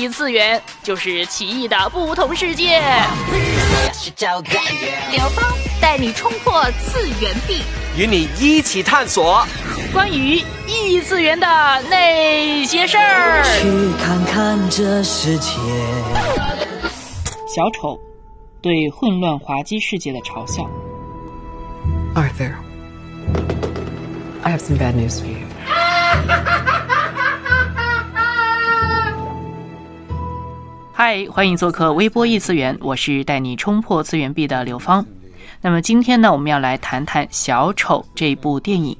异次元，就是奇异的不同世界。刘芳带你冲破次元壁，与你一起探索关于异次元的那些事儿。去看看这世界。小丑对混乱滑稽世界的嘲笑。Arthur, I have some bad news for you. 嗨，欢迎做客微波异次元，我是带你冲破次元壁的刘芳。那么今天呢，我们要来谈谈《小丑》这部电影。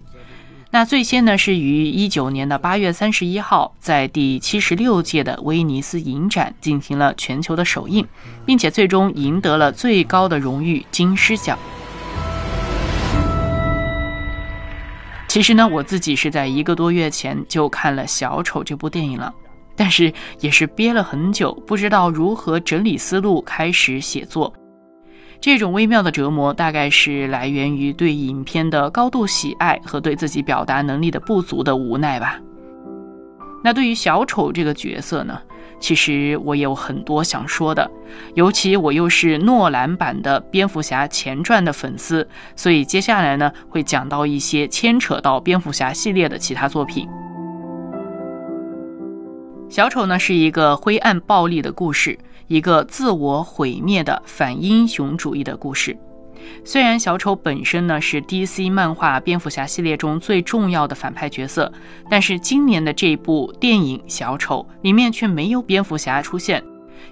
那最先呢，是于一九年的八月三十一号，在第七十六届的威尼斯影展进行了全球的首映，并且最终赢得了最高的荣誉金狮奖。其实呢，我自己是在一个多月前就看了《小丑》这部电影了。但是也是憋了很久，不知道如何整理思路开始写作。这种微妙的折磨，大概是来源于对影片的高度喜爱和对自己表达能力的不足的无奈吧。那对于小丑这个角色呢，其实我也有很多想说的，尤其我又是诺兰版的蝙蝠侠前传的粉丝，所以接下来呢会讲到一些牵扯到蝙蝠侠系列的其他作品。小丑呢是一个灰暗暴力的故事，一个自我毁灭的反英雄主义的故事。虽然小丑本身呢是 DC 漫画蝙蝠侠系列中最重要的反派角色，但是今年的这部电影《小丑》里面却没有蝙蝠侠出现。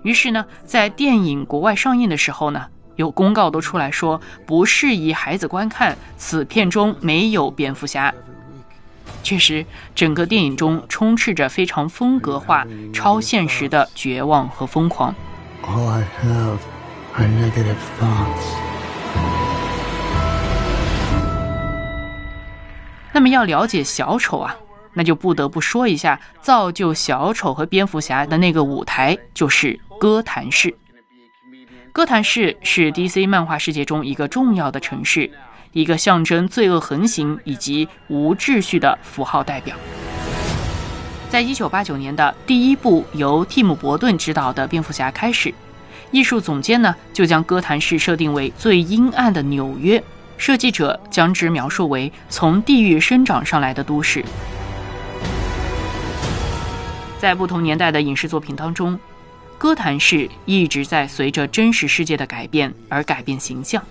于是呢，在电影国外上映的时候呢，有公告都出来说不适宜孩子观看，此片中没有蝙蝠侠。确实，整个电影中充斥着非常风格化、超现实的绝望和疯狂。All I have are negative thoughts. 那么要了解小丑啊，那就不得不说一下造就小丑和蝙蝠侠的那个舞台，就是哥谭市。哥谭市是 DC 漫画世界中一个重要的城市。一个象征罪恶横行以及无秩序的符号代表。在一九八九年的第一部由蒂姆·伯顿执导的蝙蝠侠开始，艺术总监呢就将哥谭市设定为最阴暗的纽约，设计者将之描述为从地狱生长上来的都市。在不同年代的影视作品当中，哥谭市一直在随着真实世界的改变而改变形象。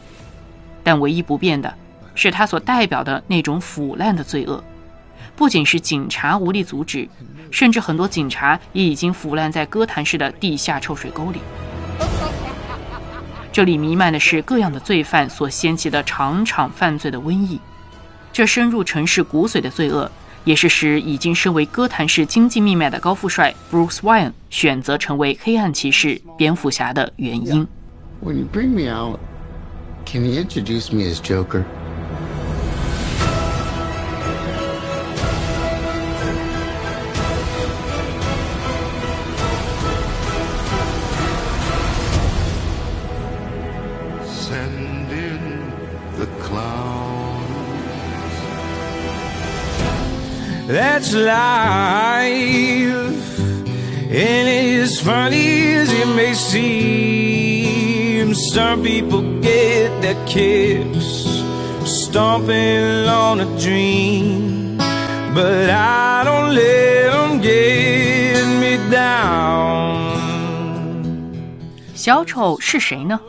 但唯一不变的是，它所代表的那种腐烂的罪恶，不仅是警察无力阻止，甚至很多警察也已经腐烂在哥谭市的地下臭水沟里。这里弥漫的是各样的罪犯所掀起的场场犯罪的瘟疫，这深入城市骨髓的罪恶，也是使已经身为哥谭市经济命脉的高富帅 Bruce Wayne 选择成为黑暗骑士蝙蝠侠的原因。When you bring me out, can you introduce me as Joker? Send in the clowns. That's life. And as funny as it may seem, some people that kicks stomping on a dream. But I don't let them get me down. 小丑是谁呢？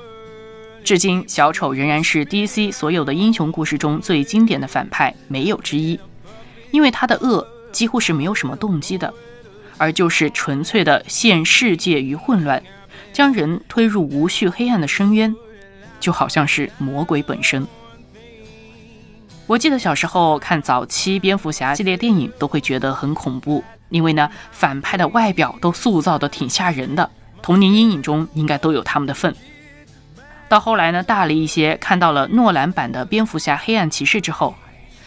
至今，小丑仍然是 DC 所有的英雄故事中最经典的反派，没有之一。因为他的恶几乎是没有什么动机的，而就是纯粹的陷世界于混乱，将人推入无序黑暗的深渊，就好像是魔鬼本身。我记得小时候看早期蝙蝠侠系列电影，都会觉得很恐怖，因为呢，反派的外表都塑造的挺吓人的，童年阴影中应该都有他们的份。到后来呢，大了一些，看到了诺兰版的蝙蝠侠黑暗骑士之后，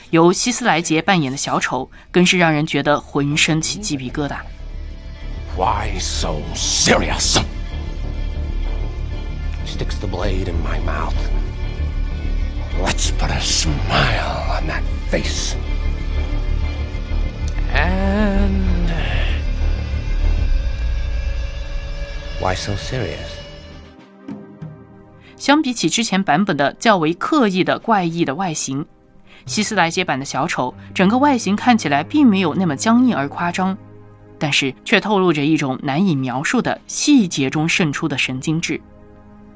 由希斯莱杰扮演的小丑，更是让人觉得浑身起鸡皮疙瘩。Why so serious? Sticks the blade in my mouth. Let's put a smile on that face. And Why so serious? 相比起之前版本的较为刻意的怪异的外形，希斯莱杰版的小丑整个外形看起来并没有那么僵硬而夸张，但是却透露着一种难以描述的细节中渗出的神经质。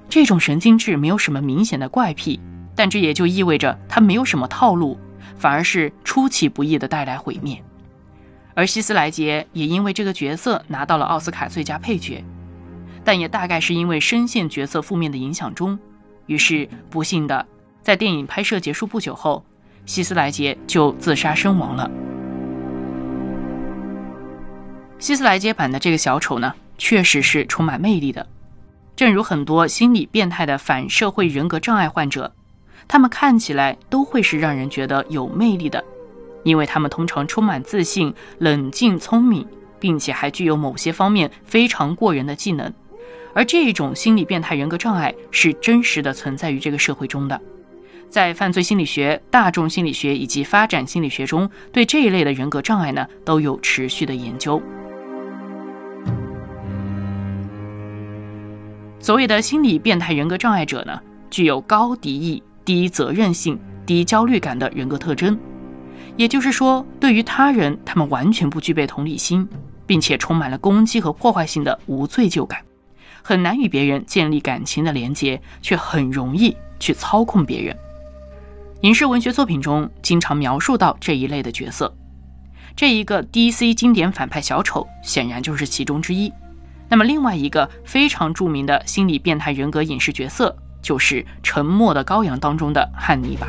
这种神经质没有什么明显的怪癖，但这也就意味着他没有什么套路，反而是出其不意的带来毁灭。而希斯莱杰也因为这个角色拿到了奥斯卡最佳配角，但也大概是因为深陷角色负面的影响中，于是不幸的在电影拍摄结束不久后，希斯莱杰就自杀身亡了。希斯莱杰版的这个小丑呢，确实是充满魅力的。正如很多心理变态的反社会人格障碍患者，他们看起来都会是让人觉得有魅力的，因为他们通常充满自信、冷静、聪明，并且还具有某些方面非常过人的技能。而这一种心理变态人格障碍是真实的存在于这个社会中的，在犯罪心理学、大众心理学以及发展心理学中，对这一类的人格障碍呢都有持续的研究。所谓的心理变态人格障碍者呢，具有高敌意、低责任性、低焦虑感的人格特征。也就是说，对于他人，他们完全不具备同理心，并且充满了攻击和破坏性的无罪疚感，很难与别人建立感情的连接，却很容易去操控别人。影视文学作品中经常描述到这一类的角色，这一个 DC 经典反派小丑显然就是其中之一。那么，另外一个非常著名的心理变态人格影视角色，就是《沉默的羔羊》当中的汉尼拔。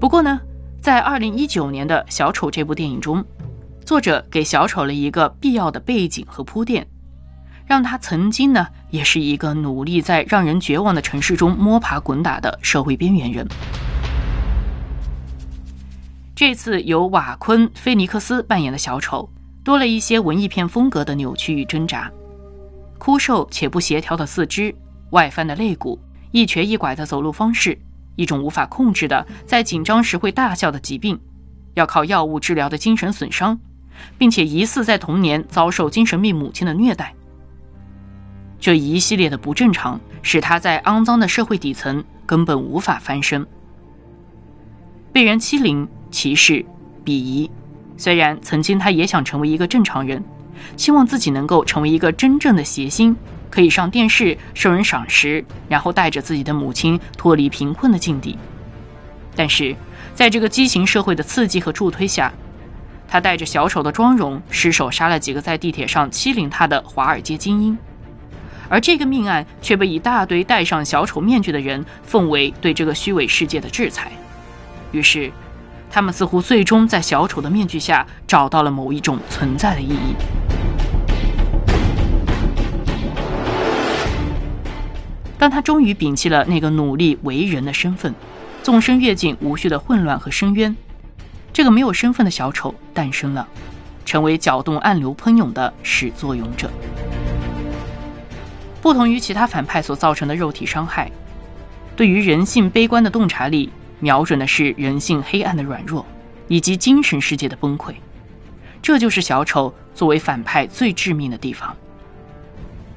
不过呢，在二零一九年的《小丑》这部电影中，作者给小丑了一个必要的背景和铺垫，让他曾经呢，也是一个努力在让人绝望的城市中摸爬滚打的社会边缘人。这次由瓦昆·菲尼克斯扮演的小丑，多了一些文艺片风格的扭曲与挣扎，枯瘦且不协调的四肢，外翻的肋骨，一瘸一拐的走路方式，一种无法控制的在紧张时会大笑的疾病，要靠药物治疗的精神损伤，并且疑似在童年遭受精神病母亲的虐待。这一系列的不正常，使他在肮脏的社会底层根本无法翻身，被人欺凌。歧视、鄙夷。虽然曾经他也想成为一个正常人，希望自己能够成为一个真正的谐星，可以上电视受人赏识，然后带着自己的母亲脱离贫困的境地。但是，在这个畸形社会的刺激和助推下，他带着小丑的妆容，失手杀了几个在地铁上欺凌他的华尔街精英。而这个命案却被一大堆戴上小丑面具的人奉为对这个虚伪世界的制裁。于是。他们似乎最终在小丑的面具下找到了某一种存在的意义。当他终于摒弃了那个努力为人的身份，纵身跃进无序的混乱和深渊，这个没有身份的小丑诞生了，成为搅动暗流喷涌的始作俑者。不同于其他反派所造成的肉体伤害，对于人性悲观的洞察力。瞄准的是人性黑暗的软弱，以及精神世界的崩溃。这就是小丑作为反派最致命的地方。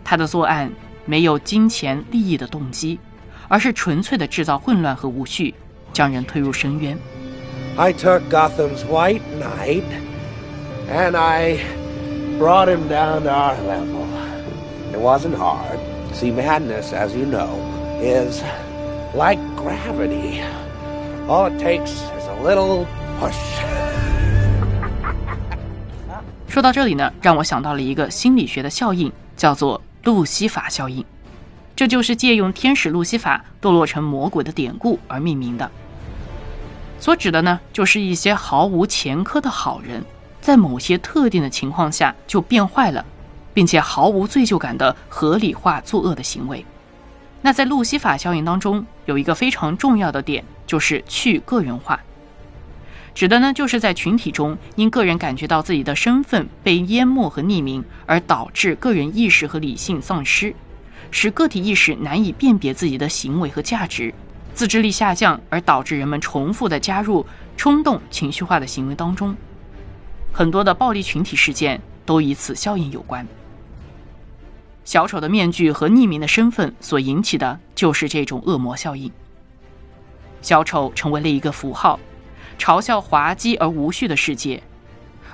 他的作案没有金钱利益的动机，而是纯粹的制造混乱和无序，将人推入深渊。I took Gotham's White Knight and I brought him down to our level. It wasn't hard. See, madness, as you know, is like gravity. All it takes is a little push. 说到这里呢，让我想到了一个心理学的效应，叫做路西法效应。这就是借用天使路西法堕落成魔鬼的典故而命名的。所指的呢，就是一些毫无前科的好人，在某些特定的情况下就变坏了，并且毫无罪疚感的合理化作恶的行为。那在路西法效应当中，有一个非常重要的点，就是去个人化，指的呢就是在群体中，因个人感觉到自己的身份被淹没和匿名，而导致个人意识和理性丧失，使个体意识难以辨别自己的行为和价值，自制力下降，而导致人们重复的加入冲动、情绪化的行为当中。很多的暴力群体事件都与此效应有关。小丑的面具和匿名的身份所引起的就是这种恶魔效应。小丑成为了一个符号，嘲笑滑稽而无序的世界，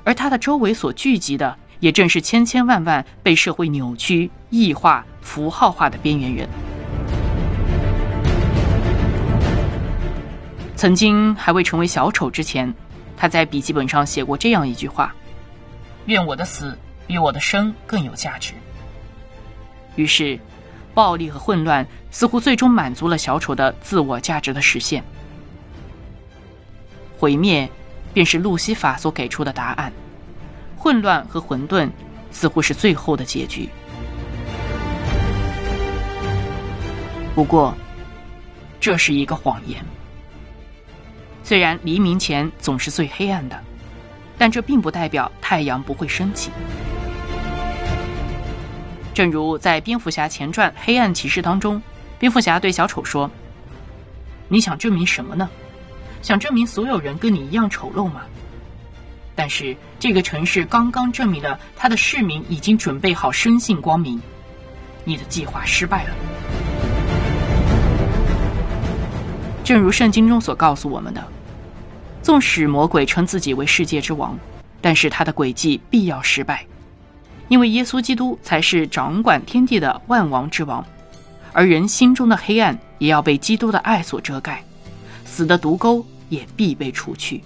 而他的周围所聚集的，也正是千千万万被社会扭曲、异化、符号化的边缘人。曾经还未成为小丑之前，他在笔记本上写过这样一句话：“愿我的死比我的生更有价值。”于是，暴力和混乱似乎最终满足了小丑的自我价值的实现。毁灭，便是路西法所给出的答案；混乱和混沌，似乎是最后的结局。不过，这是一个谎言。虽然黎明前总是最黑暗的，但这并不代表太阳不会升起。正如在《蝙蝠侠前传：黑暗骑士》当中，蝙蝠侠对小丑说：“你想证明什么呢？想证明所有人跟你一样丑陋吗？但是这个城市刚刚证明了他的市民已经准备好生性光明，你的计划失败了。正如圣经中所告诉我们的，纵使魔鬼称自己为世界之王，但是他的诡计必要失败。”因为耶稣基督才是掌管天地的万王之王，而人心中的黑暗也要被基督的爱所遮盖，死的毒钩也必被除去。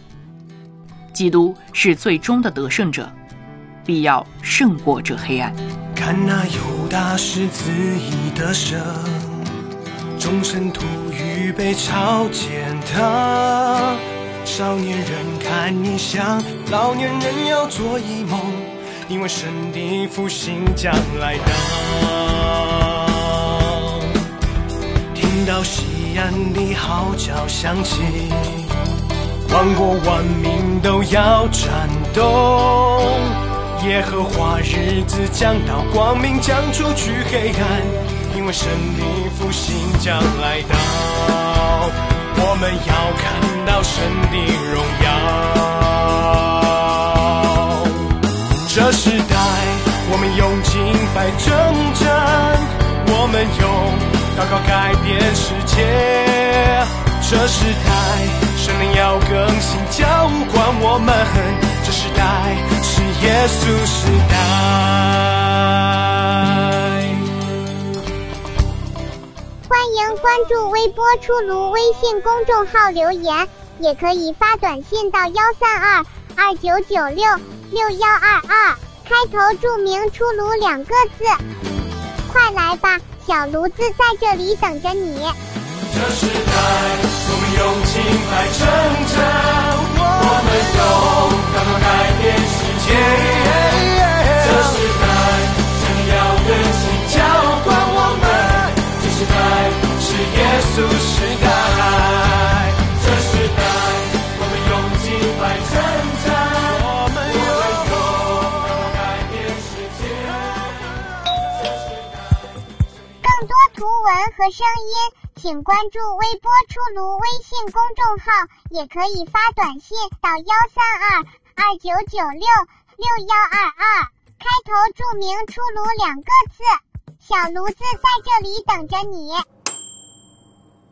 基督是最终的得胜者，必要胜过这黑暗。看那犹大是自意得胜，众臣徒预备朝见他。少年人看异象，老年人要做一梦。因为神的复兴将来到，听到西安的号角响起，万国万民都要颤动。耶和华日子将到，光明将除去黑暗。因为神的复兴将来到，我们要看到神的荣耀。这时代，我们用敬拜征战，我们用祷告改变世界。这时代，神灵要更新浇灌我们。这时代是耶稣时代。欢迎关注微波出炉微信公众号留言，也可以发短信到幺三二二九九六。六幺二二，开头注明“出炉”两个字，快来吧，小炉子在这里等着你。这时代，我们用敬拜征战，我们用祷告改变世界。这时代，神要更新浇灌我们。这时代是耶稣时代。和声音，请关注“微波出炉”微信公众号，也可以发短信到幺三二二九九六六幺二二，开头注明“出炉”两个字，小炉子在这里等着你。